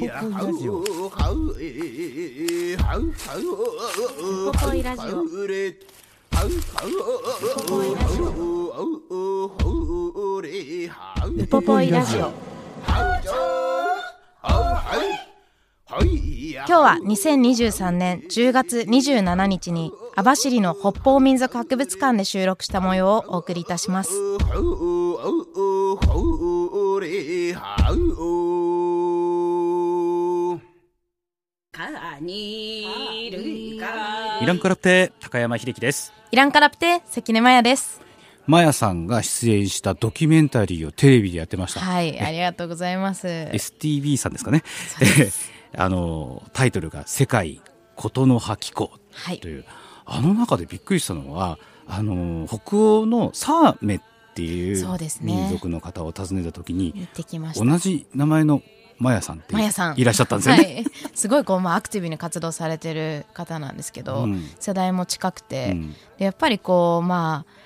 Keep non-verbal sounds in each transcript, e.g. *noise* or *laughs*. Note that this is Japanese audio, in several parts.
ウポポイラジオウポポイラジオウポポイラジオ今日は2023年10月27日に網走の北方民族博物館で収録した模様をお送りいたしますイランカラプテ高山秀樹です。イランカラプテ関根麻也です。マヤさんが出演したドキュメンタリーをテレビでやってました。はいありがとうございます。STV さんですかね。*laughs* あのタイトルが「世界ことの葉気候」という、はい、あの中でびっくりしたのはあの北欧のサーメっていう民族の方を訪ねた時に、ね、同じ名前のマヤさんっていらっしゃったんですよね。はい、すごいこう、まあ、アクティブに活動されてる方なんですけど、うん、世代も近くて、うん、でやっぱりこうまあ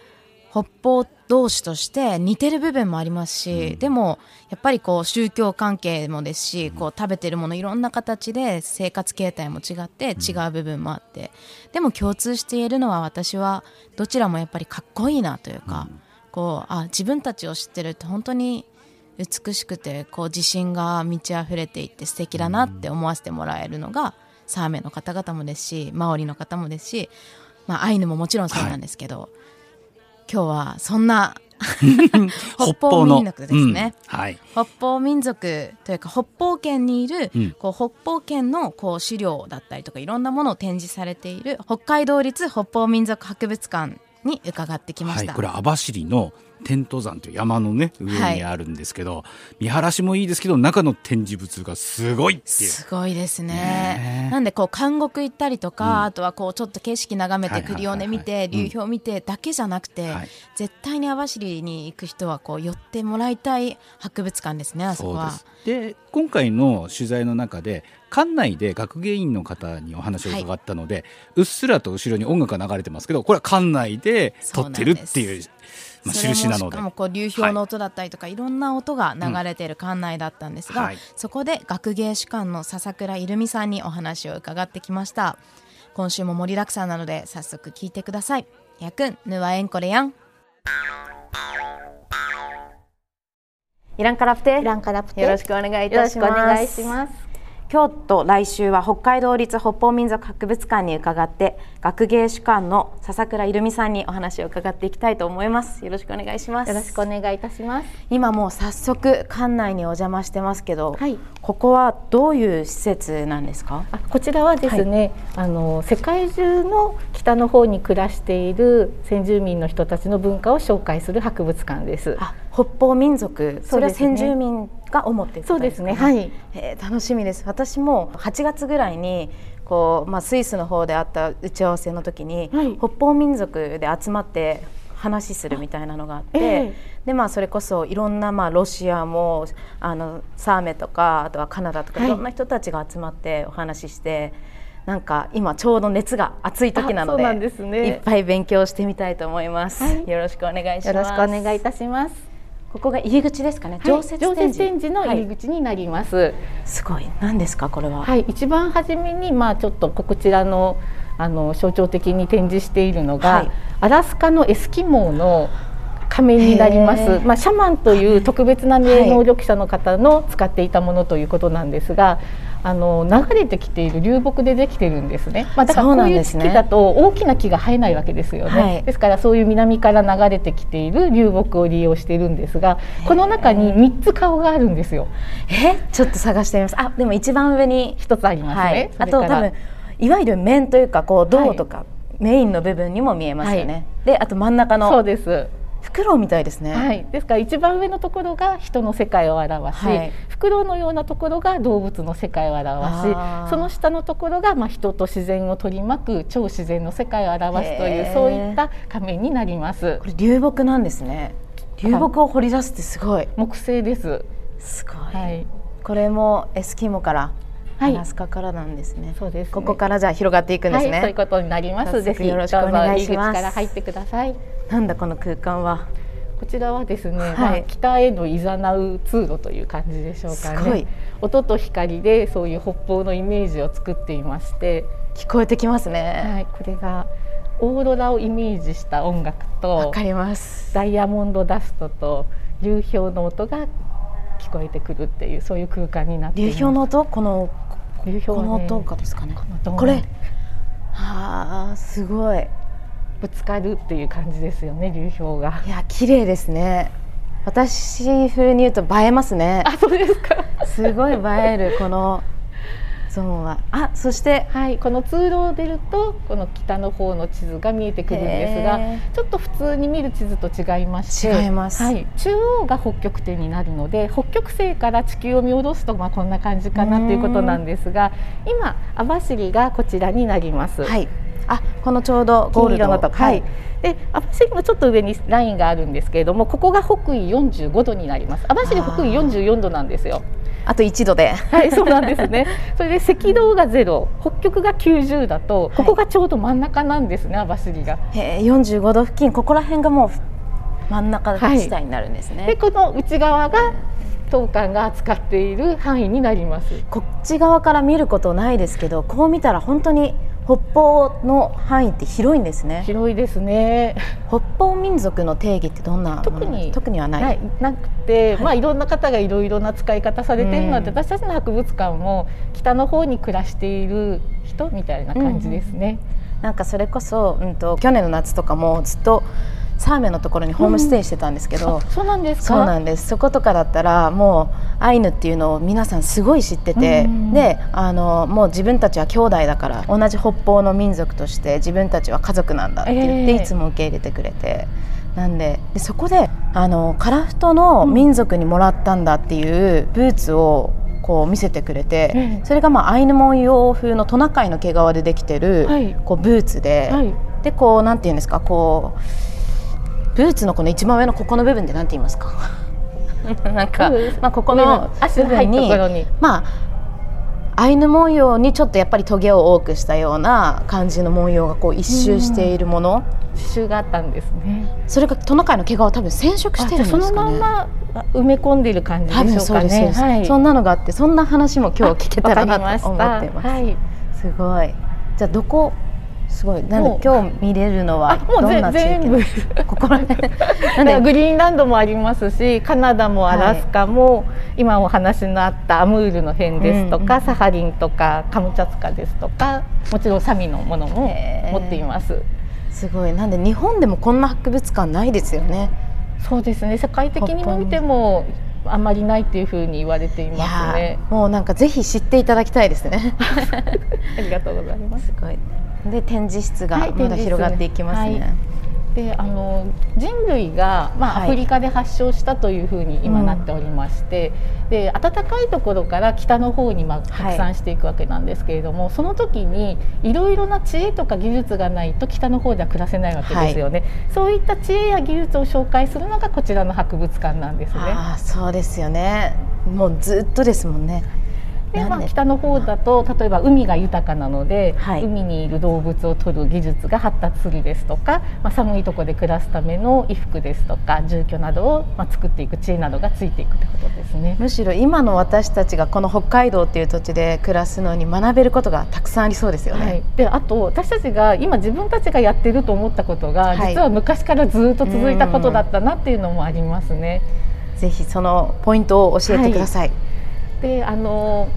北方同士として似てる部分もありますし、うん、でもやっぱりこう宗教関係もですし、こう食べてるものいろんな形で生活形態も違って違う部分もあって、でも共通して言えるのは私はどちらもやっぱりかっこいいなというか、こうあ自分たちを知ってるって本当に美しくてこう自信が満ち溢れていて素敵だなって思わせてもらえるのがサーメの方々もですしマオリの方もですし、まあ、アイヌももちろんそうなんですけど、はい、今日はそんな *laughs* 北方民族ですね、うん。はい、北方民族というか北方圏にいる、うん、こう北方圏のこう資料だったりとかいろんなものを展示されている北海道立北方民族博物館に伺ってきました、はい、これ網走のテント山という山のね上にあるんですけど、はい、見晴らしもいいですけど中の展示物がすごいっていう。すごいですね。なんでこう監獄行ったりとか、うん、あとはこうちょっと景色眺めてクリオネ見て流氷見てだけじゃなくて、はい、絶対に網走に行く人はこう寄ってもらいたい博物館ですねあそこは。で今回の取材の中で館内で学芸員の方にお話を伺ったので、はい、うっすらと後ろに音楽が流れてますけどこれは館内で撮ってるっていうまあ、印なので。しかもこう流氷の音だったりとか、はい、いろんな音が流れている館内だったんですが、うん。はい、そこで学芸主幹の笹倉いるみさんにお話を伺ってきました。今週も盛りだくさんなので早速聞いてください。やくんぬわえんこれやんイランカラプテ。イランカラプテ。よろしくお願いいたしますよろしくお願いします今日と来週は北海道立北方民族博物館に伺って学芸主幹の笹倉いるみさんにお話を伺っていきたいと思います。よろしくお願いします。よろしくお願いいたします。今もう早速館内にお邪魔してますけど、はい、ここはどういう施設なんですか？あこちらはですね、はい、あの世界中の北の方に暮らしている先住民の人たちの文化を紹介する博物館です。北方民族。それは先住民が主ってそうですね。はい、えー、楽しみです。私も8月ぐらいにこう、まあ、スイスの方であった打ち合わせの時に、はい、北方民族で集まって話するみたいなのがあって、えー、でまあ、それこそいろんな、まあ、ロシアもあのサーメとかあとはカナダとか、い、ろんな人たちが集まってお話しして。なんか今ちょうど熱が熱い時なので、ね、いっぱい勉強してみたいと思います、はい、よろしくお願いします。よろしくお願いいたしますここが入り口ですかね。常設展示,、展示の入り口になります。はい、すごい。何ですかこれは。はい。一番初めにまあちょっとこちらのあの象徴的に展示しているのが、はい、アラスカのエスキモーの仮面になります。まあシャマンという特別な霊能力者の方の使っていたものということなんですが、あの流れてきている流木でできてるんですね。まあ、だからこういう木だと大きな木が生えないわけですよね。はい、ですからそういう南から流れてきている流木を利用しているんですが、この中に三つ顔があるんですよ。え、ちょっと探してみます。あ、でも一番上に一つありますね。はい、あと多分いわゆる面というかこう銅とか、メインの部分にも見えますよね。はい、で、あと真ん中のそうです。フクロウみたいですね、はい、ですから一番上のところが人の世界を表し、はい、フクロウのようなところが動物の世界を表しその下のところがまあ人と自然を取り巻く超自然の世界を表すというそういった仮面になります。これ流木なんですね。流木を掘り出すってすごい。木製です。すごい、はい、これもエスキモからアラスカからなんですね。そうです、ね、ここからじゃあ広がっていくんですね。はい、そういうことになります。ぜひよろしくお願いします。から入ってください。なんだこの空間は。こちらはですね、はい、まあ、北への誘う通路という感じでしょうかね。音と光でそういう北方のイメージを作っていまして、聞こえてきますね。はい、これがオーロラをイメージした音楽と、わかります。ダイヤモンドダストと流氷の音が聞こえてくるっていうそういう空間になって流氷の音？この流氷、ね、この動画ですかね。これ。はあすごいぶつかるっていう感じですよね流氷が。いや綺麗ですね。私風に言うと映えますね。あそうですか。すごい映えるこのゾーンは。あそしてはいこの通路を出るとこの北の方の地図が見えてくるんですがちょっと普通に見る地図と違いまして違います、はい、中央が北極点になるので北極星から地球を見下ろすとまあこんな感じかなということなんですが今網走がこちらになります。はいあこのちょうどゴールド。のとはい、で網走もちょっと上にラインがあるんですけれどもここが北緯45度になります。網走北緯44度なんですよ。あと1度で。はいそうなんですね。*laughs* それで赤道がゼロ北極が90だとここがちょうど真ん中なんですね、はい、網走が。へえ45度付近ここら辺がもう真ん中地帯になるんですね、はい、でこの内側が当館が扱っている範囲になります。こっち側から見ることないですけどこう見たら本当に北方の範囲って広いんですね。広いですね。北方民族の定義ってどんな特に特にはない、なくて、はい、まあいろんな方がいろいろな使い方されているので、私たちの博物館も北の方に暮らしている人みたいな感じですね、うん、なんかそれこそ、うんと、去年の夏とかもずっとサーメンのところにホームステイしてたんですけど、うん、そうなんですそうなんです。そことかだったらもうアイヌっていうのを皆さんすごい知ってて、うん、であのもう自分たちは兄弟だから同じ北方の民族として自分たちは家族なんだって言って、いつも受け入れてくれて。なんででそこであのカラフトの民族にもらったんだっていうブーツをこう見せてくれて、それがまあアイヌ文様風のトナカイの毛皮でできてる、こうブーツで、はい、でこうなんていうんですかこうブーツのこの一番上のここの部分でなんて言いますか？*laughs* なんか、まあ、ここの部分にまあアイヌ文様にちょっとやっぱりトゲを多くしたような感じの文様がこう一周しているもの、刺繍があったんですね。それがトナカイの毛皮多分染色してるんですかね。そのまま埋め込んでいる感じでしょうかね。はい、そんなのがあってそんな話も今日聞けたらなと思ってます、はい、すごい。じゃあどこすごいなんで今日見れるのはどんな地域ここら辺 *laughs* なんで？グリーンランドもありますしカナダもアラスカも、はい、今お話のあったアムールの辺ですとか、うん、サハリンとかカムチャツカですとかもちろんサミのものも持っています。すごいなんで日本でもこんな博物館ないですよね。そうですね世界的にも見てもあまりないっていうふうに言われていますね。もうなんかぜひ知っていただきたいですね。*laughs* ありがとうございます。すごい。で展示室がまだ広がっていきますね。はい、であの人類が、まあ、アフリカで発祥したというふうに今なっておりまして、うん、で暖かいところから北の方にまあ拡散していくわけなんですけれども、はい、その時にいろいろな知恵とか技術がないと北の方では暮らせないわけですよね、はい、そういった知恵や技術を紹介するのがこちらの博物館なんですね。あそうですよね。もうずっとですもんね。で、まあ、北の方だと例えば海が豊かなので、はい、海にいる動物を取る技術が発達するですとか、まあ、寒いところで暮らすための衣服ですとか住居などを、まあ、作っていく知恵などがついていくということですね。むしろ今の私たちがこの北海道っていう土地で暮らすのに学べることがたくさんありそうですよね。はい、であと私たちが今自分たちがやってると思ったことが、実は昔からずっと続いたことだったなっていうのもありますね。ぜひそのポイントを教えてください。であの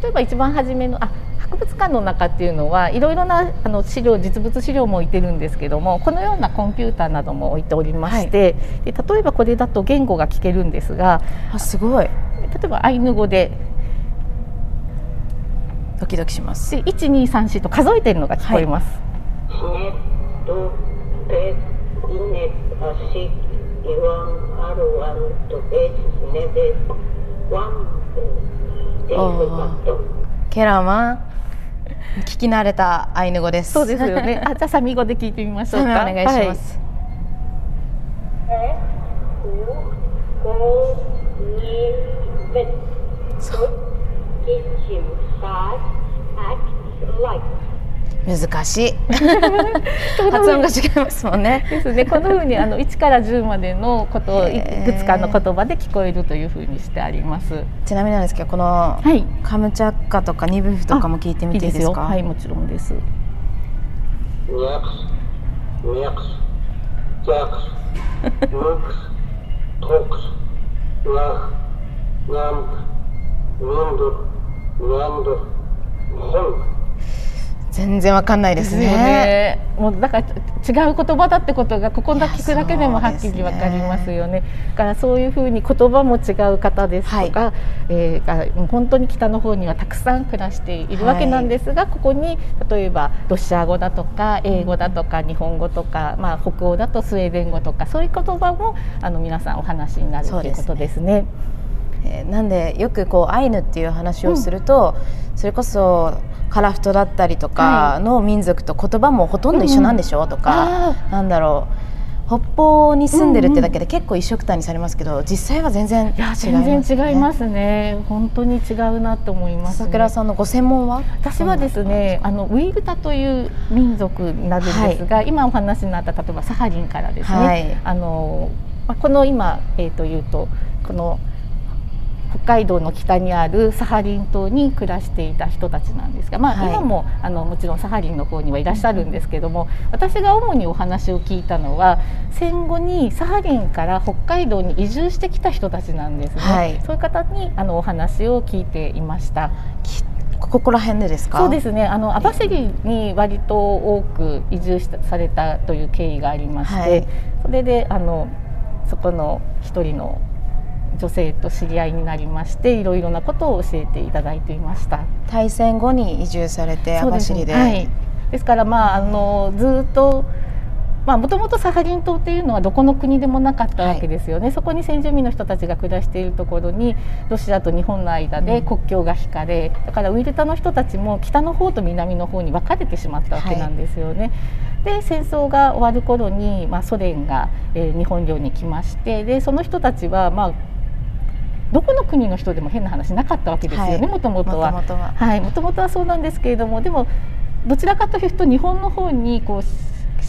例えば一番初めのあ博物館の中っていうのはいろいろなあの資料実物資料も置いてるんですけどもこのようなコンピューターなども置いておりまして、はい、で例えばこれだと言語が聞けるんですがあすごい。例えばアイヌ語でドキドキします。で1234と数えてるのが聞こえます。はいケラマ聞き慣れたアイヌ語です。そうですよね。あ、じゃあサミ語で聞いてみましょうか。お願いします。はい。難しい発音が違いますもんね。ですね。このふうにあの1から10までのことをいくつかの言葉で聞こえるというふうにしてあります。ちなみになんですけどこの、はい、カムチャッカとかニブフとかも聞いてみていいですか。はいもちろんです。全然わかんないですね。ねもうだから違う言葉だってことがここだ聞くだけでもはっきりわかりますよね。だからそういうふうに言葉も違う方ですとか、はい、えー、本当に北の方にはたくさん暮らしているわけなんですが、はい、ここに例えばロシア語だとか英語だとか日本語とか、まあ北欧だとスウェーデン語とかそういう言葉もあの皆さんお話になるということですね。えー、なんでよくこうアイヌっていう話をすると、うん、それこそカラフトだったりとかの民族と言葉もほとんど一緒なんでしょ？うとか、うん、なんだろう。北方に住んでるってだけで結構一緒くたにされますけど実際は全然違います、ね、全然違いますね。本当に違うなと思います、ね、桜さんのご専門は？私はですねあのウイグタという民族になるんですが、はい、今お話になった例えばサハリンからですね、はい、あのこの今、えー、というとこの北海道の北にあるサハリン島に暮らしていた人たちなんですが、まあ、はい、今もあのもちろんサハリンの方にはいらっしゃるんですけども私が主にお話を聞いたのは戦後にサハリンから北海道に移住してきた人たちなんですね、はい、そういう方にあのお話を聞いていました。ここら辺でですか？そうですね。あの網走に割と多く移住されたという経緯がありまして、はい、それであのそこの一人の女性と知り合いになりましていろいろなことを教えていただいていました。大戦後に移住されて網走で、ね、はい、ですからまああのずっともともとサハリン島っていうのはどこの国でもなかったわけですよね、はい、そこに先住民の人たちが暮らしているところにロシアと日本の間で国境が引かれ、うん、だからウイルタの人たちも北の方と南の方に分かれてしまったわけなんですよね。はい、で戦争が終わる頃に、まあ、ソ連が、えー、日本領に来ましてでその人たちは、まあ、どこの国の人でも変な話なかったわけですよねもともとは。は。い。もともとはそうなんですけれどもでもどちらかというと日本の方にこう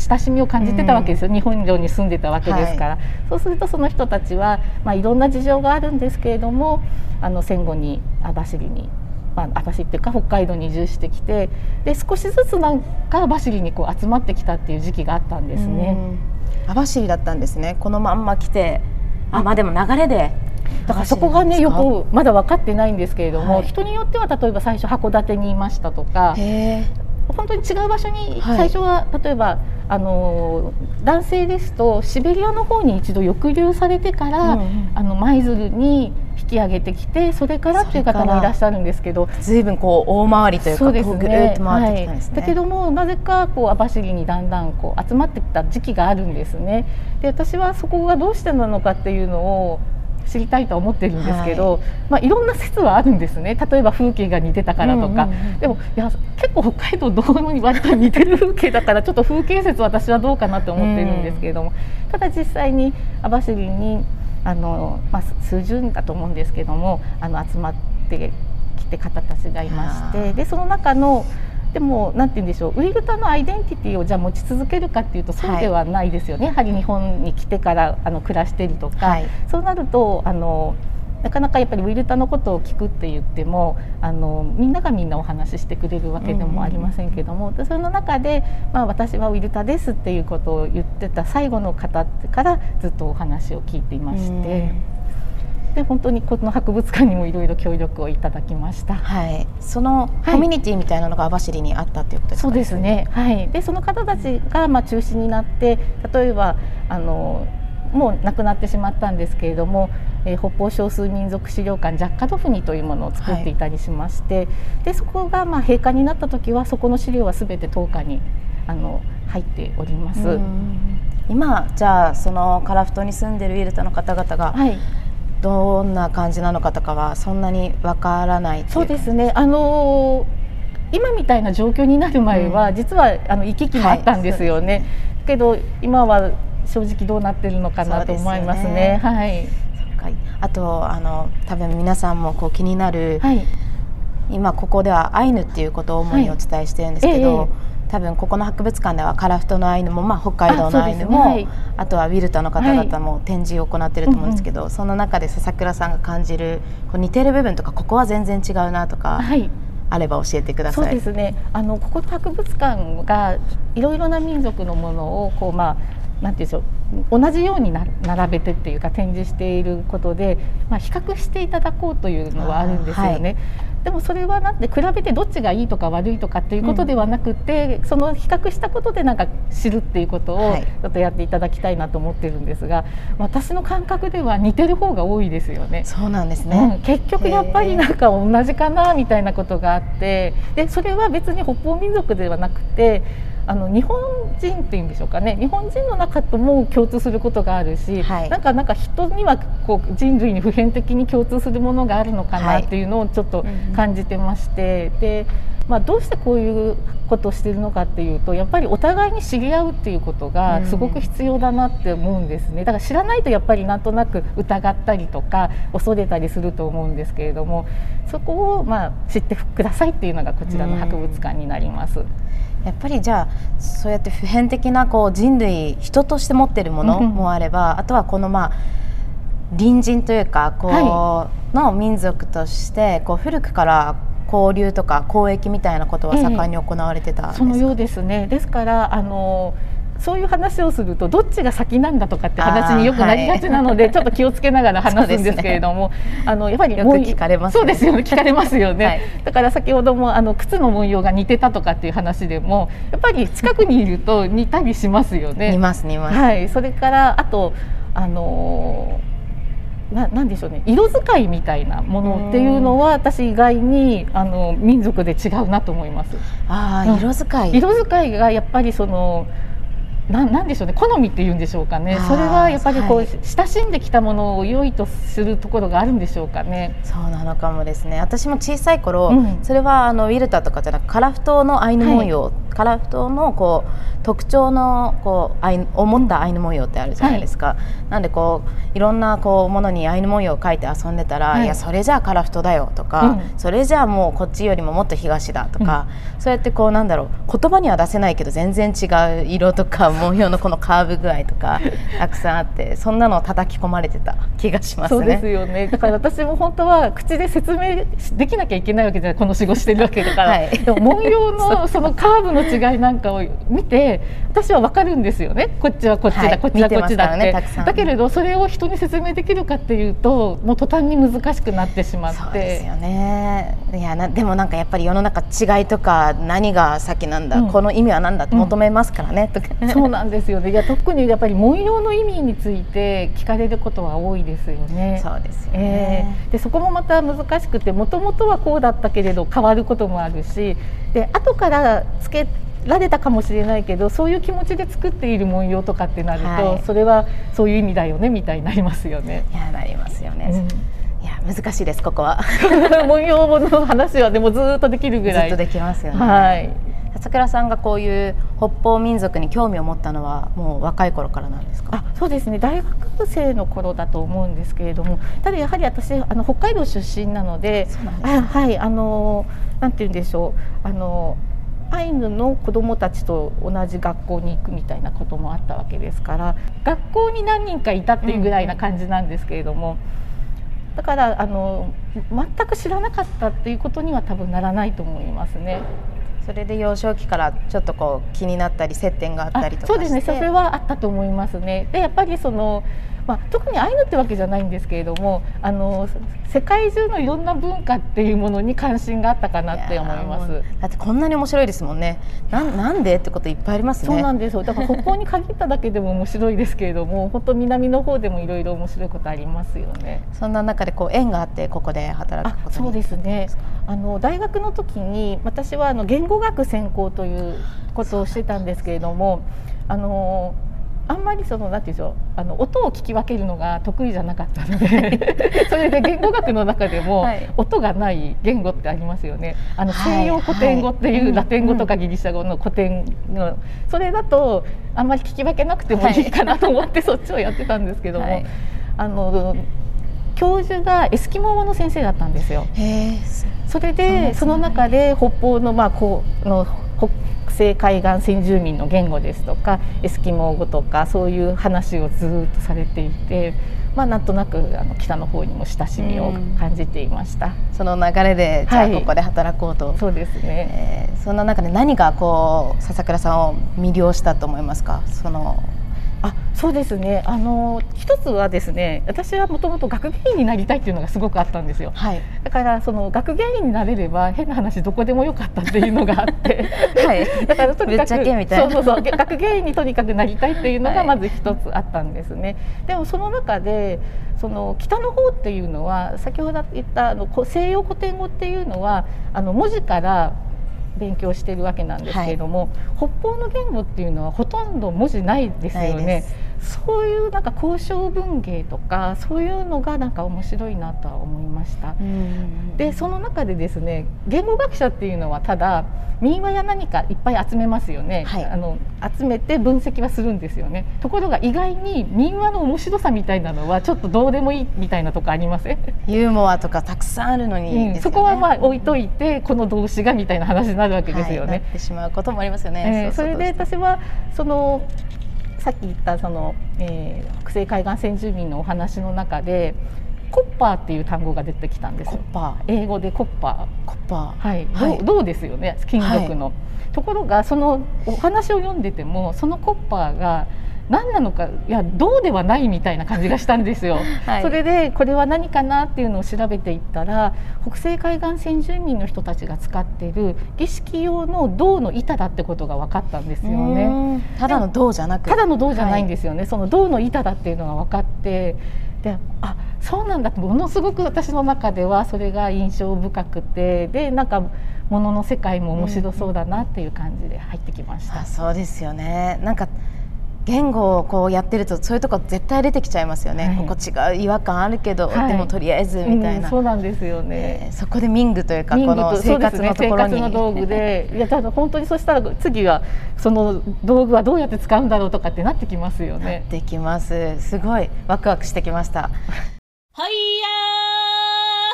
親しみを感じてたわけですよ、うん、日本領に住んでたわけですから、はい、そうするとその人たちは、まあ、いろんな事情があるんですけれどもあの戦後に網走に。まあ、網走っていうか北海道に移住してきてで少しずつなんか網走にこう集まってきたっていう時期があったんですね。網走だったんですね。このまんま来てあまあでも流れで。だからそこがねよくまだ分かってないんですけれども、はい、人によっては例えば最初函館にいましたとか本当に違う場所に最初は、例えばあの男性ですとシベリアの方に一度抑留されてから、うんうん、あの舞鶴に引き上げてきてそれからっていう方もいらっしゃるんですけど随分こう大回りというかそうですね。ぐるっと回ってきたんですね、はい、だけどもなぜかこう網走にだんだんこう集まってきた時期があるんですね。で私はそこがどうしてなのかっていうのを知りたいと思ってるんですけど、はい。まあ、いろんな説はあるんですね。例えば風景が似てたからとか、うんうんうん、でもいや結構北海道道路に割と似てる風景だからちょっと風景説私はどうかなと思ってるんですけれども、うん、ただ実際に網走にあの、まあ、数十人だと思うんですけどもあの集まってきて方たちがいましてでその中のでもなんて言うんでしょうウイグタのアイデンティティをじゃあ持ち続けるかっていうとそうではないですよね、はい、やはり日本に来てからあの暮らしてるとか、はい、そうなるとあのなかなかやっぱりウィルタのことを聞くって言ってもあのみんながみんなお話ししてくれるわけでもありませんけども、うん、その中で、まあ、私はウィルタですっていうことを言ってた最後の方からずっとお話を聞いていまして。うんで本当にこの博物館にもいろいろ協力をいただきました。はい。そのコミュニティみたいなのが網走にあったということですか、そうですね。はい。でその方たちがまあ中心になって例えばあのもう亡くなってしまったんですけれども、えー、北方少数民族資料館ジャッカドフニというものを作っていたりしまして、はい、でそこがまあ閉館になった時はそこの資料はすべて10日にあの入っております。今じゃあその樺太に住んでるイルタの方々が、はい、どんな感じなのかとかはそんなにわからないそうですね。あのー、今みたいな状況になる前は、うん、実はあの行き来もあったんですよね、はい、けど今は正直どうなってるのかなと思いますね。すね。はい。あとあの多分皆さんもこう気になる、はい、今ここではアイヌっていうことを主にお伝えしてるんですけど。はいええ。多分ここの博物館ではカラフトのアイヌも、まあ、北海道のアイヌもあ、ねはい、あとはウィルタの方々も展示を行っていると思うんですけど、はい、その中で笹倉さんが感じるこう似てる部分とかここは全然違うなとか、はい、あれば教えてください。そうですね。あのここの博物館がいろいろな民族のものをこう、まあなんていうんでしょう同じようにな並べてっていうか展示していることで、まあ、比較していただこうというのはあるんですよね。でもそれはなんで比べてどっちがいいとか悪いとかっていうことではなくて、うん、その比較したことでなんか知るっていうことをちょっとやっていただきたいなと思ってるんですが、はい、私の感覚では似てる方が多いですよね。そうなんですね、うん、結局やっぱりなんか同じかなみたいなことがあってでそれは別に北方民族ではなくてあの日本人っていうんでしょうかね。日本人の中とも共通することがあるし、はい、なんかなんか人にはこう人類に普遍的に共通するものがあるのかなっていうのをちょっと感じてまして、はい、でまあ、どうしてこういうことをしているのかっていうとやっぱりお互いに知り合うっていうことがすごく必要だなって思うんですね。だから知らないとやっぱりなんとなく疑ったりとか恐れたりすると思うんですけれどもそこをまあ知ってくださいっていうのがこちらの博物館になります。やっぱりじゃあそうやって普遍的なこう人類人として持ってるものもあれば、あとはこのまあ隣人というかこう、はい、の民族としてこう古くから交流とか交易みたいなことは盛んに行われてた、ええ、そのようですね。ですからあのそういう話をするとどっちが先なんだとかって話によくなりがちなので、はい、ちょっと気をつけながら話すんですけれども、ね、あのやっぱりよく聞かれます、ね、そうですよね聞かれますよね、はい、だから先ほどもあの靴の文様が似てたとかっていう話でもやっぱり近くにいると似たりしますよね。似ます似ます。はい、それからあとあのななんでしょうね。色使いみたいなものっていうのは私意外にあの民族で違うなと思います。ああ、色使い。色使いがやっぱりそのななんでしょうね。好みっていうんでしょうかね。それはやっぱりこう、はい、親しんできたものを良いとするところがあるんでしょうかね。そうなのかもですね。私も小さい頃、うん、それはあのウィルターとかじゃなくカラフトのアイヌ文様、はい、カラフトのこう特徴のこうアイを持ったアイヌ文様ってあるじゃないですか、はい、なんでこういろんなこうものにアイヌ文様を描いて遊んでたら、い、やそれじゃあカラフトだよとか、うん、それじゃあもうこっちよりももっと東だとか、うん、そうやってこうなんだろう言葉には出せないけど全然違う色とか文様のこのカーブ具合とか *laughs* たくさんあってそんなのを叩き込まれてた気がしますね。そうですよね。だから *laughs* 私も本当は口で説明できなきゃいけないわけじゃないこの仕事してるわけだから、はい、でも文様の *laughs* そのカーブの違いなんかを見て私は分かるんですよね。こっちはこっちだ、はい、こっちはこっちだって、ね、だけれどそれを人に説明できるかっていうともう途端に難しくなってしまって。そうですよね。いやなでもなんかやっぱり世の中違いとか何が先なんだ、うん、この意味は何だって求めますからね、うん、とかそうなんですよね。いや特にやっぱり文様の意味について聞かれることは多いですよね。そうですよね、えー、でそこもまた難しくてもともとはこうだったけれど変わることもあるしで後からつけられたかもしれないけどそういう気持ちで作っている文様とかってなると、はい、それはそういう意味だよねみたいになりますよね。いやなりますよね、うん、いや難しいですここは。*laughs* 文様の話はでもずっとできるぐらい。ずっとできますよね。はい桜さんがこういう北方民族に興味を持ったのはもう若い頃からなんですか？あそうですね。大学生の頃だと思うんですけれどもただやはり私あの北海道出身なのでそうなんです、ね、はいあのなんて言うんでしょう。あのアイヌの子どもたちと同じ学校に行くみたいなこともあったわけですから学校に何人かいたっていうぐらいな感じなんですけれども、だからあの全く知らなかったっていうことには多分ならないと思いますね。それで幼少期からちょっとこう気になったり接点があったりとかそうですねそれはあったと思いますね。でやっぱりそのまあ、特にアイヌってわけじゃないんですけれどもあの世界中のいろんな文化っていうものに関心があったかなって思います。だってこんなに面白いですもんね。ななんでってこといっぱいありますね。そうなんです。よだから *laughs* 北方に限っただけでも面白いですけれども本当南の方でもいろいろ面白いことありますよね。そんな中でこう縁があってここで働くことそうですね。あの大学の時に私はあの言語学専攻ということをしてたんですけれどもあのあんまりそのなんていうんでしょうあの音を聞き分けるのが得意じゃなかったのでそれで言語学の中でも、音がない言語ってありますよね。あの西洋古典語っていうラテン語とかギリシャ語の古典のそれだとあんまり聞き分けなくてもいいかなと思ってそっちをやってたんですけども、あの教授がエスキモ語の先生だったんですよ。それでその中で北方のまあこうの北西海岸先住民の言語ですとかエスキモー語とかそういう話をずっとされていて。まあ、なんとなくあの北の方にも親しみを感じていました、その流れでじゃあここで働こうと、はい、そうですね、えー、そんな中で何がこう笹倉さんを魅了したと思いますか？そのあそうですね。あの一つはですね私はもともと学芸員になりたいっていうのがすごくあったんですよ、はい、だからその学芸員になれれば変な話どこでもよかったっていうのがあって。*laughs* はい、だからとにかくそうそうそう。*laughs* 学芸員にとにかくなりたいっていうのがまず一つあったんですね、はい、でもその中でその北の方っていうのは先ほど言ったあの西洋古典語っていうのはあの文字から勉強しているわけなんですけれども、はい、北方の言語っていうのはほとんど文字ないですよね。そういうなんか交渉文芸とかそういうのがなんか面白いなとは思いました。でその中でですね言語学者っていうのはただ民話や何かいっぱい集めますよね、はい、あの集めて分析はするんですよね。ところが意外に民話の面白さみたいなのはちょっとどうでもいいみたいなとこありません？ユーモアとかたくさんあるのに、ね。うん、そこはまあ置いといてこの動詞がみたいな話になるわけですよね。はい、ってしまうこともありますよね。えー、それで私はそのさっき言ったその、えー、北西海岸先住民のお話の中でコッパーっていう単語が出てきたんですコッパー。英語でコッパー。コッパー。はい、はい、銅ですよね？金属の、はい、ところがそのお話を読んでてもそのコッパーが何なのかいやどうではないみたいな感じがしたんですよ、*laughs* はい、それでこれは何かなっていうのを調べていったら北西海岸先住民の人たちが使っている儀式用の銅の板だってことが分かったんですよね。ただの銅じゃなく。ただの銅じゃないんですよね、はい、その銅の板だっていうのが分かってであそうなんだとものすごく私の中ではそれが印象深くてでなんかものの世界も面白そうだなっていう感じで入ってきました。うん、そうですよね。なんか言語をこうやってるとそういうとこ絶対出てきちゃいますよね、はい、ここ違う違和感あるけど、はい、でもとりあえずみたいな、うん、そうなんですよね、えー、そこで民具というかこの生活のところに、ね、の道具で。*laughs* いやただ本当にそしたら次はその道具はどうやって使うんだろうとかってなってきますよね。できます。すごいワクワクしてきました。ほいや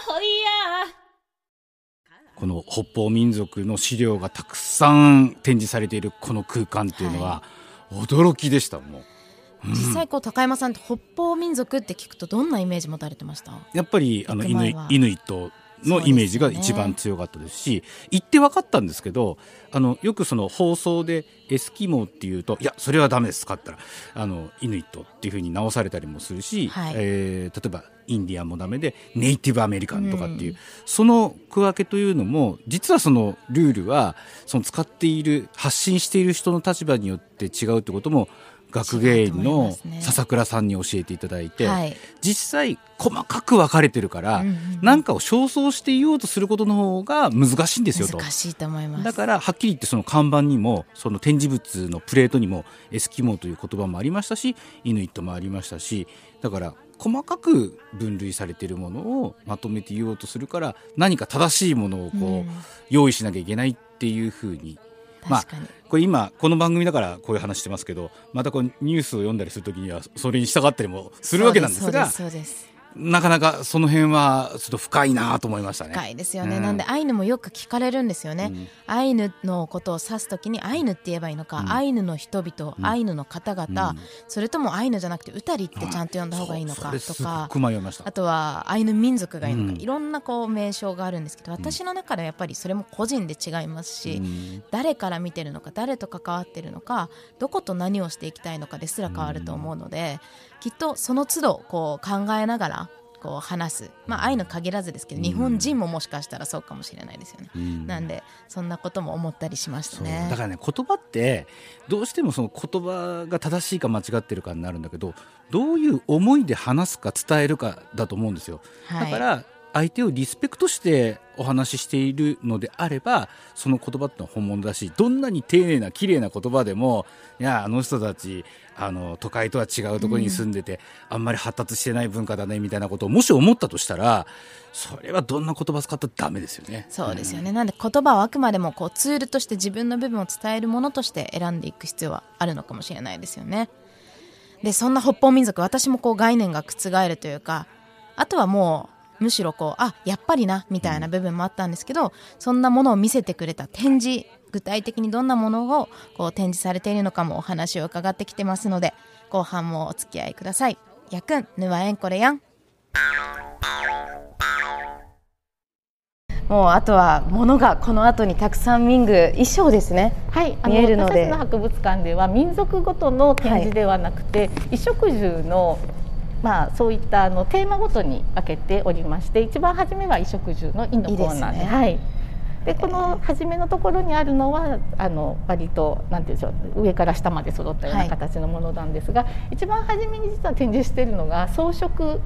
ほいやこの北方民族の資料がたくさん展示されているこの空間っていうのは、はい驚きでしたもう。実際こう高山さんって北方民族って聞くとどんなイメージ持たれてました？やっぱりあのイヌイイヌイットのイメージが一番強かったですし、ね、言って分かったんですけどあのよくその放送でエスキモーっていうといやそれはダメですかったらあのイヌイットっていうふうに直されたりもするし、はい、えー、例えばインディアンもダメでネイティブアメリカンとかっていう、うん、その区分けというのも実はそのルールはその使っている発信している人の立場によって違うってことも学芸員の笹倉さんに教えていただいて、はい、実際細かく分かれてるから、何、うん、かを焦燥していようとすることの方が難しいんですよと。難しいと思います。だからはっきり言ってその看板にもその展示物のプレートにもエスキモーという言葉もありましたしイヌイットもありましたしだから細かく分類されているものをまとめて言おうとするから何か正しいものをこう、用意しなきゃいけないっていうふうにまあ、これ今この番組だからこういう話してますけどまたこうニュースを読んだりするときに。はそれに従ったりもするわけなんですがそうですなかなかその辺はちょっと深いなと思いましたね。深いですよね。うん、なんでアイヌもよく聞かれるんですよね。うん、アイヌのことを指すときにアイヌって言えばいいのか、うん、アイヌの人々、アイヌの方々、それともアイヌじゃなくてウタリってちゃんと呼んだ方がいいのかとか、あとはアイヌ民族がいいのか、いろんなこう名称があるんですけど、私の中ではやっぱりそれも個人で違いますし、誰から見てるのか、誰と関わってるのか、どこと何をしていきたいのかですら変わると思うので、きっとその都度こう考えながらこう話す。まあ愛の限らずですけど、日本人ももしかしたらそうかもしれないですよね、うん、なんでそんなことも思ったりしましたね。だからね言葉ってどうしてもその言葉が正しいか間違ってるかになるんだけどどういう思いで話すか伝えるかだと思うんですよ、はい、だから相手をリスペクトしてお話ししているのであればその言葉ってのは本物だしどんなに丁寧な綺麗な言葉でもいやあの人たちあの都会とは違うところに住んでて、うん、あんまり発達してない文化だねみたいなことをもし思ったとしたらそれはどんな言葉使ったらダメですよね。そうですよね、うん、なんで言葉はあくまでもこうツールとして自分の部分を伝えるものとして選んでいく必要はあるのかもしれないですよね。でそんな北方民族私もこう概念が覆るというかあとはもうむしろこうあやっぱりなみたいな部分もあったんですけどそんなものを見せてくれた展示具体的にどんなものをこう展示されているのかもお話を伺ってきてますので後半もお付き合いください。やくんぬわえんこれやん。もうあとは物がこの後にたくさん民具衣装ですね。はい、見えるので。の博物館では民族ごとの展示ではなくて、はい、衣食住のまあそういったあのテーマごとに分けておりまして、一番初めは衣食住の衣のコーナーで、いいでね、はい。でこの初めのところにあるのはあの割となんていうんでしょう上から下まで揃ったような形のものなんですが、はい、一番初めに実は展示しているのが装飾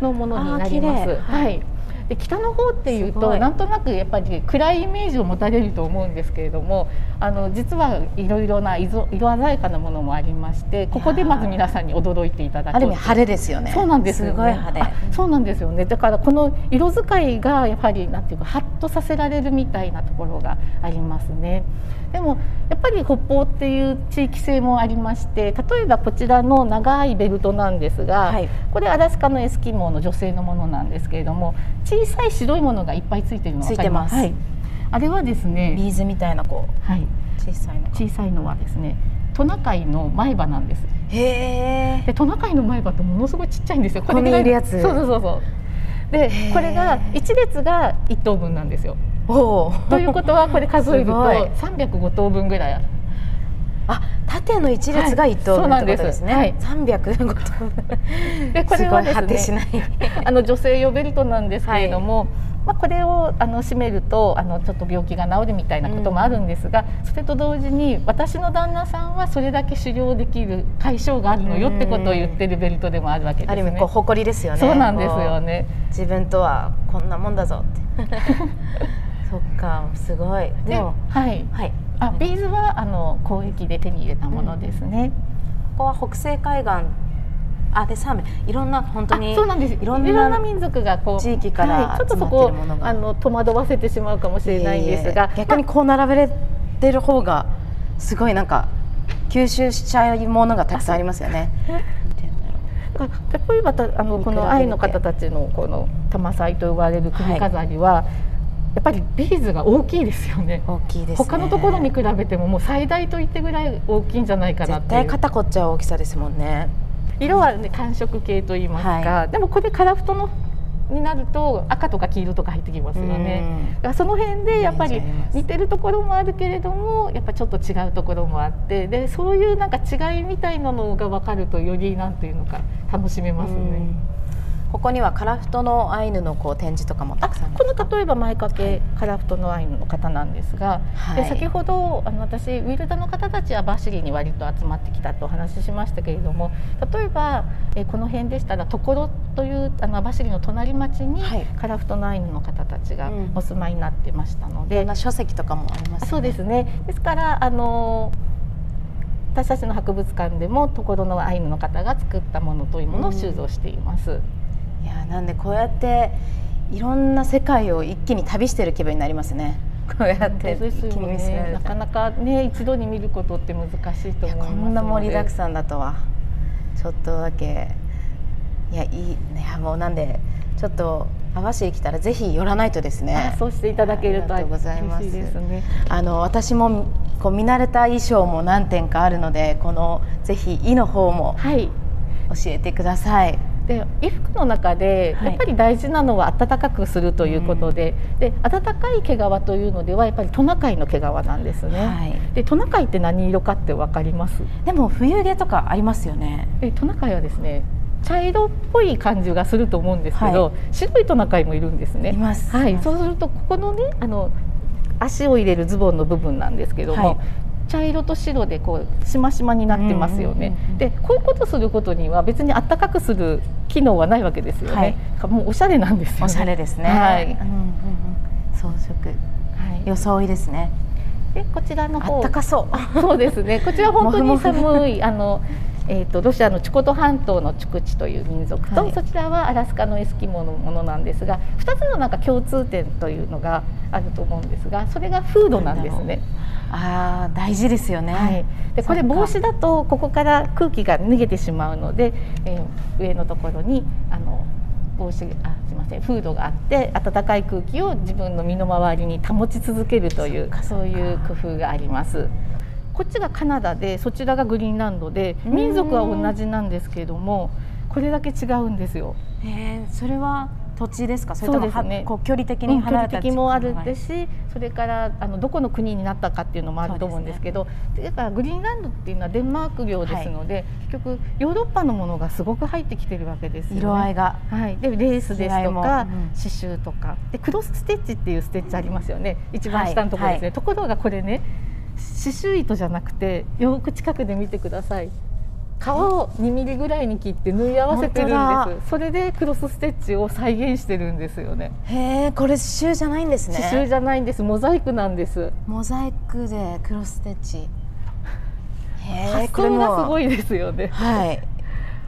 のものになります。はいで北の方っていうとなんとなくやっぱり暗いイメージを持たれると思うんですけれどもあの実はいろいろな色色鮮やかなものもありましてここでまず皆さんに驚いていただくある意味晴れですよね。そうなんですよ、ね、すごい晴れ。そうなんですよね。だからこの色使いがやはりなんていうかハッとさせられるみたいなところがありますね。でもやっぱり北方っていう地域性もありまして例えばこちらの長いベルトなんですが、はい、これアラスカのエスキモーの女性のものなんですけれども小さい白いものがいっぱいついてるの分かります、はい、あれはですねビーズみたいなこう、はい、小さいの小さいのはですねトナカイの前歯なんです。へえでトナカイの前歯ってものすごいちっちゃいんですよ。これぐらいるやつ。そうそうそうそう。でこれが一列が一頭分なんですよおということはこれ数えると305頭分ぐらいあ縦の一列が一頭分、はい、ってことですね。はい、305頭分。でこれはですね、あの女性用ベルトなんですけれども。はいまあ、これをあの締めるとあのちょっと病気が治るみたいなこともあるんですが、うん、それと同時に私の旦那さんはそれだけ狩猟できる解消があるのよってことを言ってるベルトでもあるわけですね。ある意味こう誇りですよね。そうなんですよね。自分とはこんなもんだぞって。*laughs* そっかすごい。でもはい。はい。あビーズはあの交易で手に入れたものですね、うん、ここは北西海岸。あでサーメいろんな本当にそうなんです。いろんな民族がこう地域から、はい、ちょっとそこあの戸惑わせてしまうかもしれないんですが。逆にこう並べれてる方がすごいなんか吸収しちゃうものがたくさんありますよね。例えばあのこの愛の方たちのこの玉祭と呼ばれる首飾りは、はいやっぱりビーズが大きいですよね。大きいです、ね、他のところに比べてももう最大と言ってぐらい大きいんじゃないかな絶対肩こっちゃう大きさですもんね。色はね寒色系と言いますか、はい、でもこれカラフトのになると赤とか黄色とか入ってきますよね。その辺でやっぱり似てるところもあるけれどもやっぱちょっと違うところもあってでそういうなんか違いみたいなのが分かるとよりなんていうのか楽しめますね。ここにはカラフトのアイヌのこう展示とかもたくさんこの例えば前掛け、カラフトのアイヌの方なんですが、はい、で先ほどあの私ウィルダの方たちはバシリに割と集まってきたとお話ししましたけれども例えば、えこの辺でしたらところというあのバシリの隣町に、カラフトのアイヌの方たちがお住まいになってましたので、うん、書籍とかもあります、ね、そうですね。ですからあの私たちの博物館でもところのアイヌの方が作ったものというものを収蔵しています。うんいやなんでこうやっていろんな世界を一気に旅してる気分になりますね。こうやって一気に見せられなかなかね一度に見ることって難しいと思いますこんな盛りだくさんだとはちょっとだけいやいいいやもうなんでちょっと網走来たらぜひ寄らないとですね。そうしていただけるとありがとうございます。ですね。あの私もこう見慣れた衣装も何点かあるので、このぜひ衣の方も教えてください。はいで衣服の中でやっぱり大事なのは暖かくするということではい、で暖かい毛皮というのではやっぱりトナカイの毛皮なんですね、はい、でトナカイって何色かって分かります？でも冬毛とかありますよね。でトナカイはですね茶色っぽい感じがすると思うんですけど、はい、白いトナカイもいるんですね。はい、そうするとここのねあの足を入れるズボンの部分なんですけども、茶色と白でこうしましまになってますよね。でこういうことすることには別にあったかくする機能はないわけですよね。はい、もうおしゃれなんですよね。おしゃれですね。はい。うんうん装飾、はい、装いですねでこちらの方あかそうそうですね *laughs* こちら本当に寒いあのえーと、ロシアのチュコト半島のチュクチという民族と、はい、そちらはアラスカのエスキモのものなんですが2つのなんか共通点というのがあると思うんですがそれがフードなんですね。あ大事ですよね、はい、でこれ帽子だとここから空気が脱げてしまうので、えー、上のところにあの帽子あすいませんフードがあって暖かい空気を自分の身の回りに保ち続けるというそういう工夫があります。こっちがカナダでそちらがグリーンランドで民族は同じなんですけれどもこれだけ違うんですよ。へそれは土地ですか？それとも、ね、距離的に離れた距離的もあるですしそれからあのどこの国になったかっていうのもあると思うんですけどだ、ね、からグリーンランドっていうのはデンマーク領ですので、はい、結局ヨーロッパのものがすごく入ってきてるわけですよ、ね、色合いが、はい、でレースですとか、うん、刺繍とか。でクロスステッチっていうステッチありますよね。一番下のところですね、はい。はい、ところがこれね刺繍糸じゃなくてよく近くで見てください皮を2ミリぐらいに切って縫い合わせてるんです。それでクロスステッチを再現してるんですよね。へえこれ刺繍じゃないんですね。刺繍じゃないんです。モザイクなんです。モザイクでクロスステッチ。へえこれもすごいですよね。はい。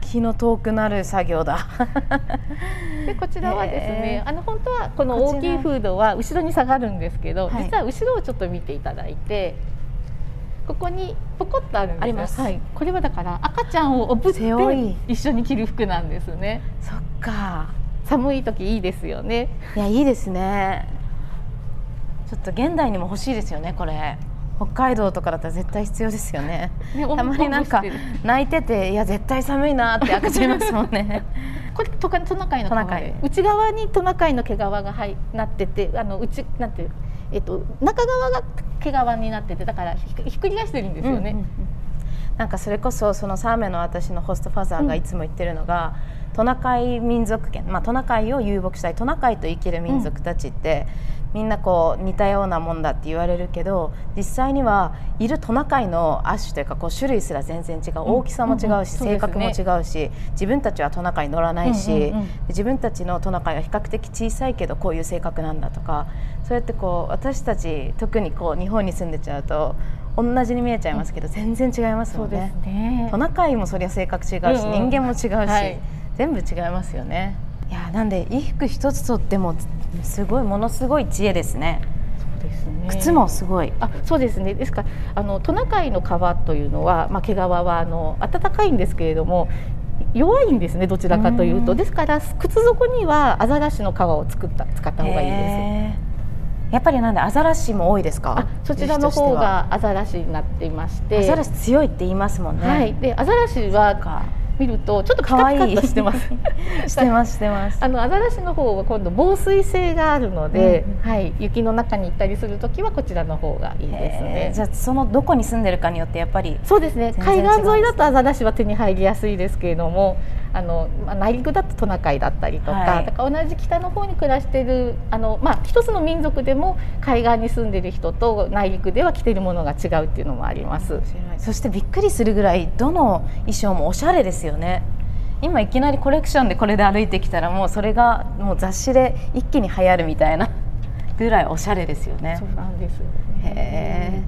気の遠くなる作業だ。*laughs* でこちらはですねあの本当はこの大きいフードは後ろに下がるんですけど、はい、実は後ろをちょっと見ていただいてここにポコッとあるんですあります、はい、これはだから赤ちゃんをおぶって一緒に着る服なんですね。そっか。寒い時いいですよね。いやいいですね。ちょっと現代にも欲しいですよねこれ。北海道とかだったら絶対必要ですよね。たまになんか泣いてていや絶対寒いなって赤ちゃいますもんね。*laughs* これトナカイのトナカイ。内側にトナカイの毛皮が入なっててあの内なんていう？えっと中側が毛皮になっててだからひっくり返してるんですよね、うんうんうん、なんかそれこそそのサーメの私のホストファザーがいつも言ってるのが、うん、トナカイ民族圏、まあ、トナカイを遊牧したいトナカイと生きる民族たちって、うん、みんなこう似たようなもんだって言われるけど実際にはいるトナカイの亜種というかこう種類すら全然違う大きさも違うし、性格も違うし、自分たちはトナカイ乗らないし、自分たちのトナカイは比較的小さいけどこういう性格なんだとかそうやってこう私たち特にこう日本に住んでちゃうと同じに見えちゃいますけど、全然違いますよね。ね。トナカイもそりゃ性格違うし、人間も違うし、はい、全部違いますよね。いやなんで衣服一つとってもすごいものすごい知恵ですね。靴もすごい。あそうですね。ですからあのトナカイの皮というのは、まあ、毛皮はあの暖かいんですけれども弱いんですねどちらかというと。ですから靴底にはアザラシの皮を作った使った方がいいです。やっぱりなんでアザラシも多いですか？そちらの方がアザラシになっていまして。アザラシ強いって言いますもんね、はい、でアザラシは見るとちょっと可愛い。してます。*laughs* してますしてます。あのアザラシの方は今度防水性があるので、うん、はい、雪の中に行ったりする時はこちらの方がいいですね。じゃあそのどこに住んでるかによってやっぱりそうですね。海岸沿いだとアザラシは手に入りやすいですけれどもあの、まあ、内陸だとトナカイだったりとかはい、だから同じ北の方に暮らしているあの、まあ、一つの民族でも海岸に住んでいる人と内陸では着ているものが違うっていうのもあります。そしてびっくりするぐらいどの衣装もおしゃれですよね。今いきなりコレクションでこれで歩いてきたらもうそれがもう雑誌で一気に流行るみたいな *laughs* ぐらいおしゃれですよね。そうなんですよね。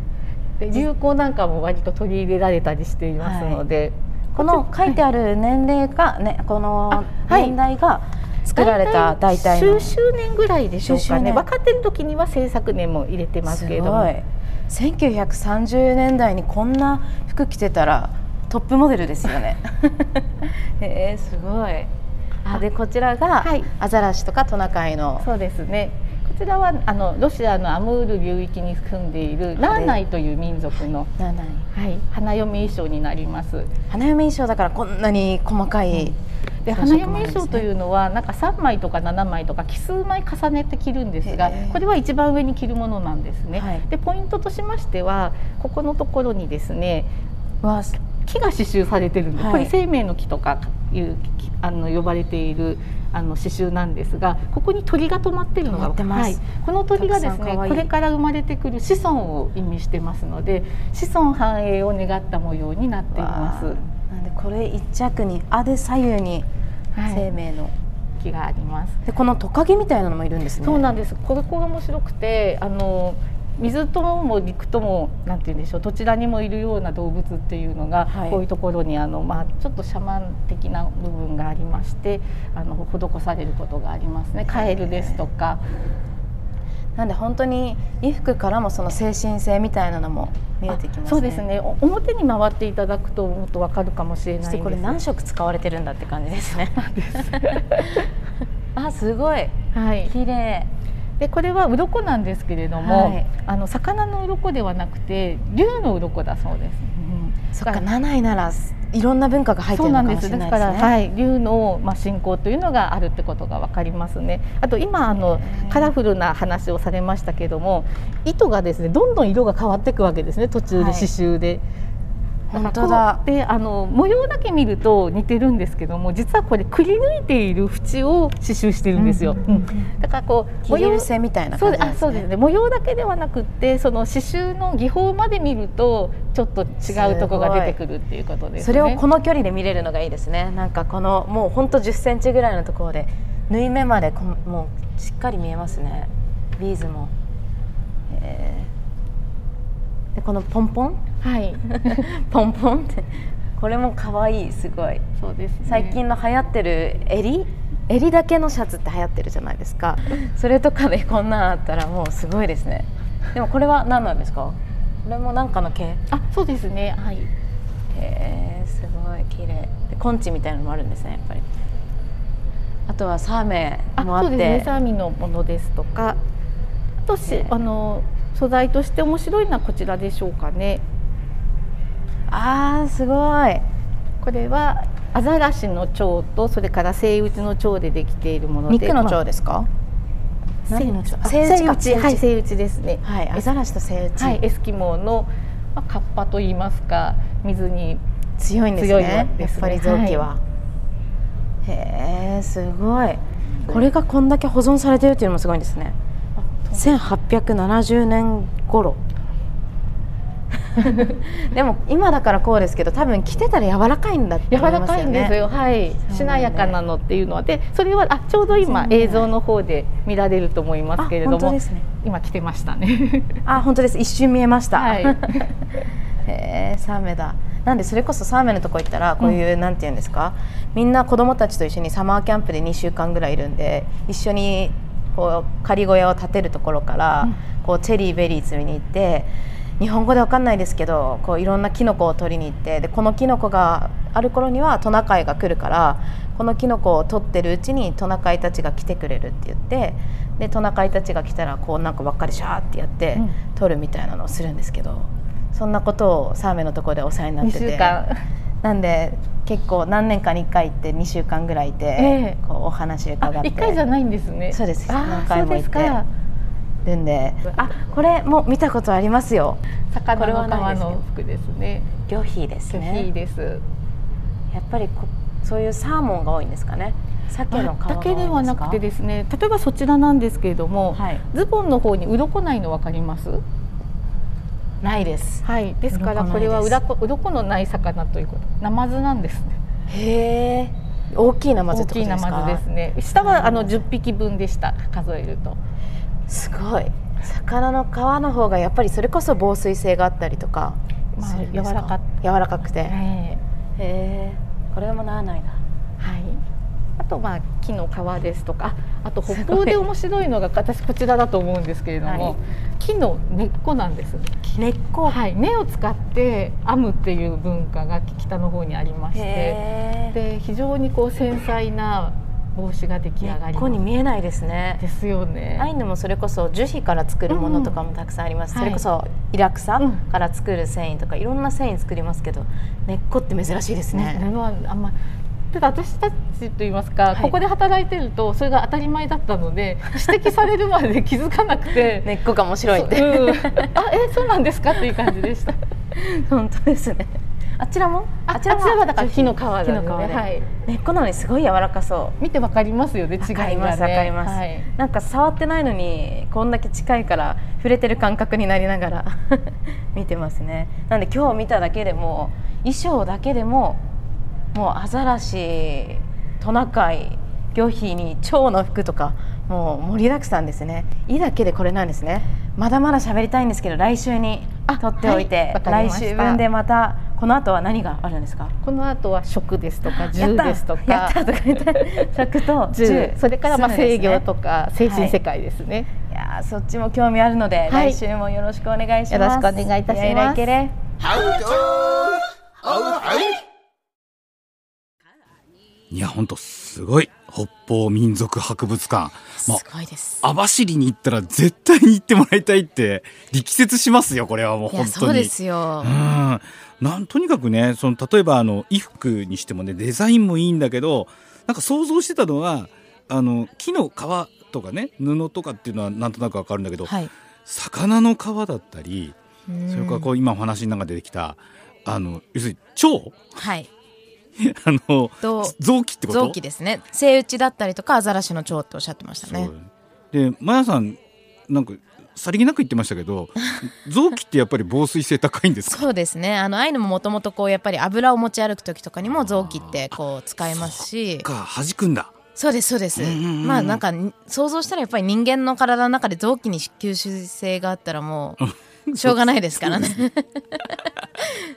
で流行なんかも割と取り入れられたりしていますので、はいこの書いてある年齢が、ね、この年代が作られた大体数周年ぐらいでしょうかね。分かってる時には制作年も入れてますけれども。1930年代にこんな服着てたらトップモデルですよね。へ *laughs* えすごい。でこちらが、はい、アザラシとかトナカイの。そうですね。こちらはあのロシアのアムール流域に住んでいるラーナイという民族の、はい、花嫁衣装になります。花嫁衣装だからこんなに細かい、うん。で花嫁衣装というのはなんか3枚とか7枚とか奇数枚重ねて着るんですがこれは一番上に着るものなんですね。はい、でポイントとしましてはここのところにですね木が刺繍されてるんで、はい、これ生命の木とかいうあの呼ばれているあの刺繍なんですがここに鳥が止まってるのが、はい、この鳥がですねこれから生まれてくる子孫を意味してますので子孫繁栄を願った模様になっています。なんでこれ一着にあで左右に生命の、はい気があります。でこのトカゲみたいなのもいるんですね。そうなんです。これこが面白くて、あの水とも陸ともなんて言うんでしょうどちらにもいるような動物っていうのが、はい、こういうところにあの、まあ、ちょっとシャマン的な部分がありましてあの施されることがありますね。カエルですとか。なんで本当に衣服からもその精神性みたいなのも見えてきます、ね、そうですね。表に回っていただくともっとわかるかもしれないこれ何色使われてるんだって感じですね。*laughs* あすごい、はい、綺麗でこれは鱗なんですけれども、はい、あの魚の鱗ではなくて竜の鱗だそうです。うん、そっか七位ならいろんな文化が入ってるのかもしれないですね。だからはい、竜のまあ信仰というのがあるってことがわかりますね。あと今あのカラフルな話をされましたけども、糸がですねどんどん色が変わっていくわけですね途中で刺繍で。はい本当だ。であの模様だけ見ると似てるんですけども実はこれくり抜いている縁を刺繍してるんですよ、うんうん、だからこう模様線みたいな感じですね。そうです。ね模様だけではなくてその刺繍の技法まで見るとちょっと違うとこが出てくるっていうことです、ね、それをこの距離で見れるのがいいですね。なんかこのもう本当10センチぐらいのところで縫い目までこもうしっかり見えますね。ビーズも、えー、でこのポンポン？はい。*laughs* ポンポン？って。これも可愛いすごい。そうです、ね、最近の流行ってる襟？襟だけのシャツって流行ってるじゃないですか。それとかでこんなんあったらもうすごいですね。でもこれは何なんですか？これもなんかの毛？あそうですね。はい。へえすごい。綺麗。でコンチみたいなのもあるんですねやっぱり。あとはサーメもあって。そうですね。サーミのものですとか。あとし、あの素材として面白いのはこちらでしょうかね。あーすごい。これはアザラシの腸とそれからセイウチの腸でできているもので。肉の腸ですか、まあ、セイウチ。セイウチ。はいセイウチですね。はいアザラシとセイウチ、はい、エスキモーの、まあ、カッパと言いますか水に強いんですね、ね、やっぱり臓器は、はい、へえすごい。これがこんだけ保存されてるっていうのもすごいんですね1870年頃。*laughs* でも今だからこうですけど多分着てたら柔らかいんだって思いますよね。柔らかいんですよはい、しなやかなのっていうのはでそれはあちょうど今映像の方で見られると思いますけれども、ね、今着てましたね。*laughs* あ本当です。一瞬見えました、はい、*laughs* へえサーメだ。なんでそれこそサーメのとこ行ったらこういう、うん、なんていうんですか？みんな子供たちと一緒にサマーキャンプで2週間ぐらいいるんで一緒にこう仮小屋を建てるところから、うん、こうチェリーベリー摘みに行って日本語で分かんないですけどこういろんなキノコを取りに行ってでこのキノコがある頃にはトナカイが来るからこのキノコを取ってるうちにトナカイたちが来てくれるって言ってでトナカイたちが来たらこうなんかばっかりシャーってやって取るみたいなのをするんですけど、そんなことをサーメのところでお世話になっててなんで結構何年かに1回行って2週間ぐらいいて、えー、こうお話伺って。1回じゃないんですね。そうです。何回も行って。るんであこれも見たことありますよ。魚の皮の服ですね。魚皮ですね。魚皮です。やっぱりこそういうサーモンが多いんですかね。鮭の皮だけではなくてですね。例えばそちらなんですけれども、はい、ズボンの方に鱗ないの分かります？ないです。はい。ですからこれは鱗のない魚ということ。ナマズなんですね。へえ大きいナマズ大きいナマズですね。下はあの10匹分でした。数えると。すごい。魚の皮の方がやっぱりそれこそ防水性があったりとか、まあ、柔らか柔らかくて。へえこれもならないな。はいあとまあ木の皮ですとかあと北方で面白いのが私こちらだと思うんですけれども、はい、木の根っこなんです。根っこ？はい。根を使って編むっていう文化が北の方にありましてで非常にこう繊細な帽子が出来上がりここに見えないですね。ですよね。アイヌもそれこそ樹皮から作るものとかもたくさんあります、うん、それこそイラクサから作る繊維とかいろんな繊維作りますけど根っこって珍しいですね、ね、はあんまただ私たちといいますか、はい、ここで働いてるとそれが当たり前だったので指摘されるまで気づかなくて。*laughs* 根っこが面白いって、うん、あえそうなんですかっていう感じでした。*laughs* 本当ですね。あちらも？あちらはだから木の皮だ、ね、木の皮で、はい、根っこなのにすごい柔らかそう。見てわかりますよね違いがね。わかります、はい、なんか触ってないのにこんだけ近いから *laughs* 触れてる感覚になりながら見てますね。なんで今日見ただけでも衣装だけでももうアザラシトナカイ魚皮に蝶の服とかもう盛りだくさんですね「い」だけでこれなんですね。まだまだ喋りたいんですけど来週に取っておいて、はい、来週分でまたこの後は何があるんですか？この後は食ですとか銃ですとか。*laughs* 食と銃それからまあ制御とか精神世界ですね、はい、いやそっちも興味あるので、はい、来週もよろしくお願いします。よろしくお願いいたしますいや本当すごい北方民族博物館。まあ、すごいです。網走に行ったら絶対に行ってもらいたいって力説しますよ、これはもう本当に。そうですよ。うん。なんとにかくね、その例えばあの衣服にしてもね、デザインもいいんだけど、なんか想像してたのは、あの木の皮とかね、布とかっていうのはなんとなくわかるんだけど、はい、魚の皮だったり、それからこう今お話の中で出てきた、あの要するに蝶、はい、*laughs* あの臓器ってこと？臓器ですね。セイウチだったりとかアザラシの腸っておっしゃってましたね。でマヤさんなんかさりげなく言ってましたけど *laughs* 臓器ってやっぱり防水性高いんですか？そうですね。あのああいうのももともとこうやっぱり油を持ち歩く時とかにも臓器ってこう使えますし。か。弾くんだ。そうですそうです、まあなんか想像したらやっぱり人間の体の中で臓器に吸収性があったらもう *laughs* しょうがないですからね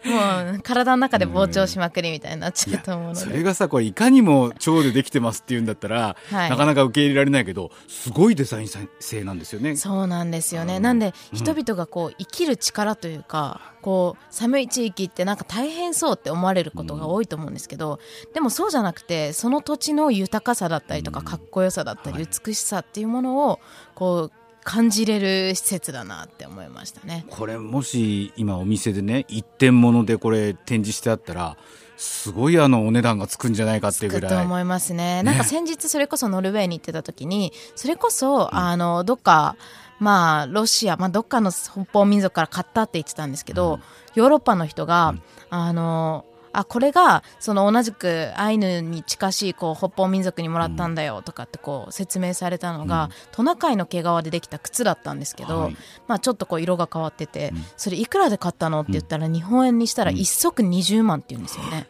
もう体の中で膨張しまくりみたいになっちゃうと思うので。それがさこれいかにも腸でできてますっていうんだったら、はい、なかなか受け入れられないけどすごいデザイン性なんですよね。そうなんですよね、うん、なんで人々がこう生きる力というか、こう寒い地域ってなんか大変そうって思われることが多いと思うんですけど、うん、でもそうじゃなくてその土地の豊かさだったりとかかっこよさだったり美しさっていうものをこう感じれる施設だなって思いましたね。これもし今お店でね一点物でこれ展示してあったらすごいあのお値段がつくんじゃないかっていうぐらい。と思いますね。なんか先日それこそノルウェーに行ってた時に、それこそ、あの、どっか、まあ、ロシア、まあ、どっかの北方民族から買ったって言ってたんですけど、うん、ヨーロッパの人が、うん、あの、あこれがその同じくアイヌに近しいこう北方民族にもらったんだよとかってこう説明されたのが、うん、トナカイの毛皮でできた靴だったんですけど、はい、まあ、ちょっとこう色が変わってて、うん、それいくらで買ったのって言ったら日本円にしたら1足20万って言うんですよね。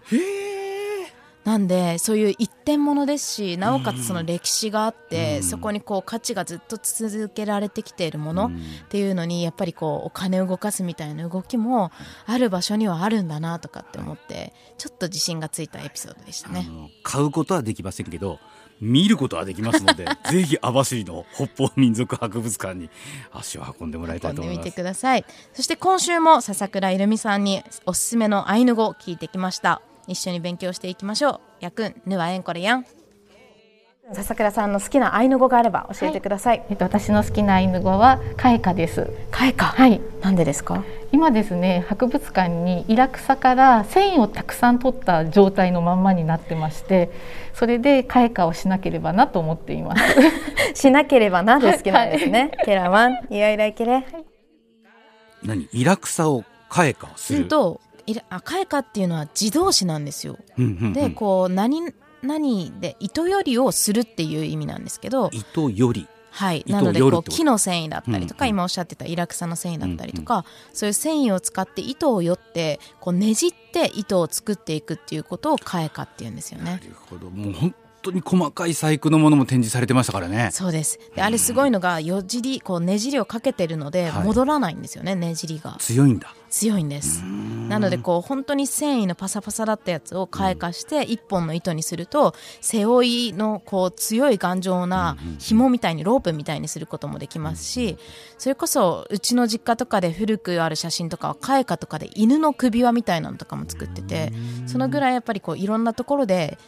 なんでそういう一点物ですしなおかつその歴史があって、うん、そこにこう価値がずっと続けられてきているものっていうのにやっぱりこうお金を動かすみたいな動きもある場所にはあるんだなとかって思ってちょっと自信がついたエピソードでしたね。買うことはできませんけど見ることはできますので *laughs* ぜひ網走の北方民族博物館に足を運んでもらいたいと思います。みてくださいそして今週も笹倉いるみさんにおすすめのアイヌ語を聞いてきました。一緒に勉強していきましょう。やくんぬはえんこれやん。笹倉さんの好きなアイヌ語があれば教えてください、はい、えっと、私の好きなアイヌ語はカエカです。カエカ？はい。なんでですか？今ですね博物館にイラクサから繊維をたくさん取った状態のまんまになってましてそれでカエカをしなければなと思っています。*laughs* しなければなで好きなんですね、はい、ケラマンイライライケレ。何？イラクサをカエカする、うんと赤いかっていうのは自動詞なんですよ。でこう何何で糸よりをするっていう意味なんですけど糸より。はい。なのでこう木の繊維だったりとか、うんうん、今おっしゃってたイラクサの繊維だったりとか、うんうん、そういう繊維を使って糸をよってこうねじって糸を作っていくっていうことを替えかっていうんですよね。なるほど。もう本当に細かい細工のものも展示されてましたからね。そうです。であれすごいのがよじりこうねじりをかけてるので戻らないんですよね、はい、ねじりが。強いんだ。強いんです。なのでこう本当に繊維のパサパサだったやつを開花して一本の糸にすると背負いのこう強い頑丈な紐みたいにロープみたいにすることもできますしそれこそうちの実家とかで古くある写真とかは開花とかで犬の首輪みたいなのとかも作っててそのぐらいやっぱりこういろんなところで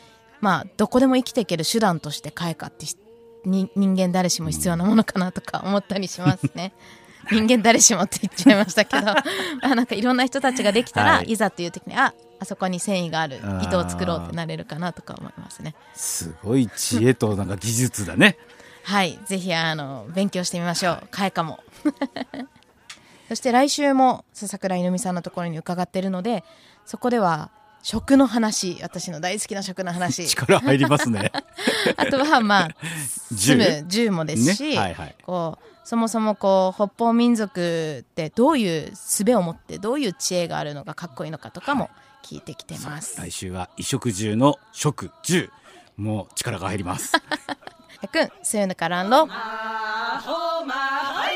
まあ、どこでも生きていける手段として開花って人間誰しも必要なものかなとか思ったりしますね。*laughs* 人間誰しもって言っちゃいましたけど。*laughs* あなんかいろんな人たちができたら、はい、いざっていう時にああそこに繊維がある糸を作ろうってなれるかなとか思いますね。すごい知恵となんか技術だね。はい。ぜひあの勉強してみましょう。開花も。*laughs* そして来週も笹倉犬美さんのところに伺っているのでそこでは食の話私の大好きな食の話。力入りますね。*laughs* あとはまあ *laughs* 住む銃。もですし、ね。はいはい、こうそもそもこう北方民族ってどういう術を持ってどういう知恵があるのがかっこいいのかとかも聞いてきてます、はい、来週は衣食住の食住もう力が入ります。*laughs* やくんすゆぬからんろまほまは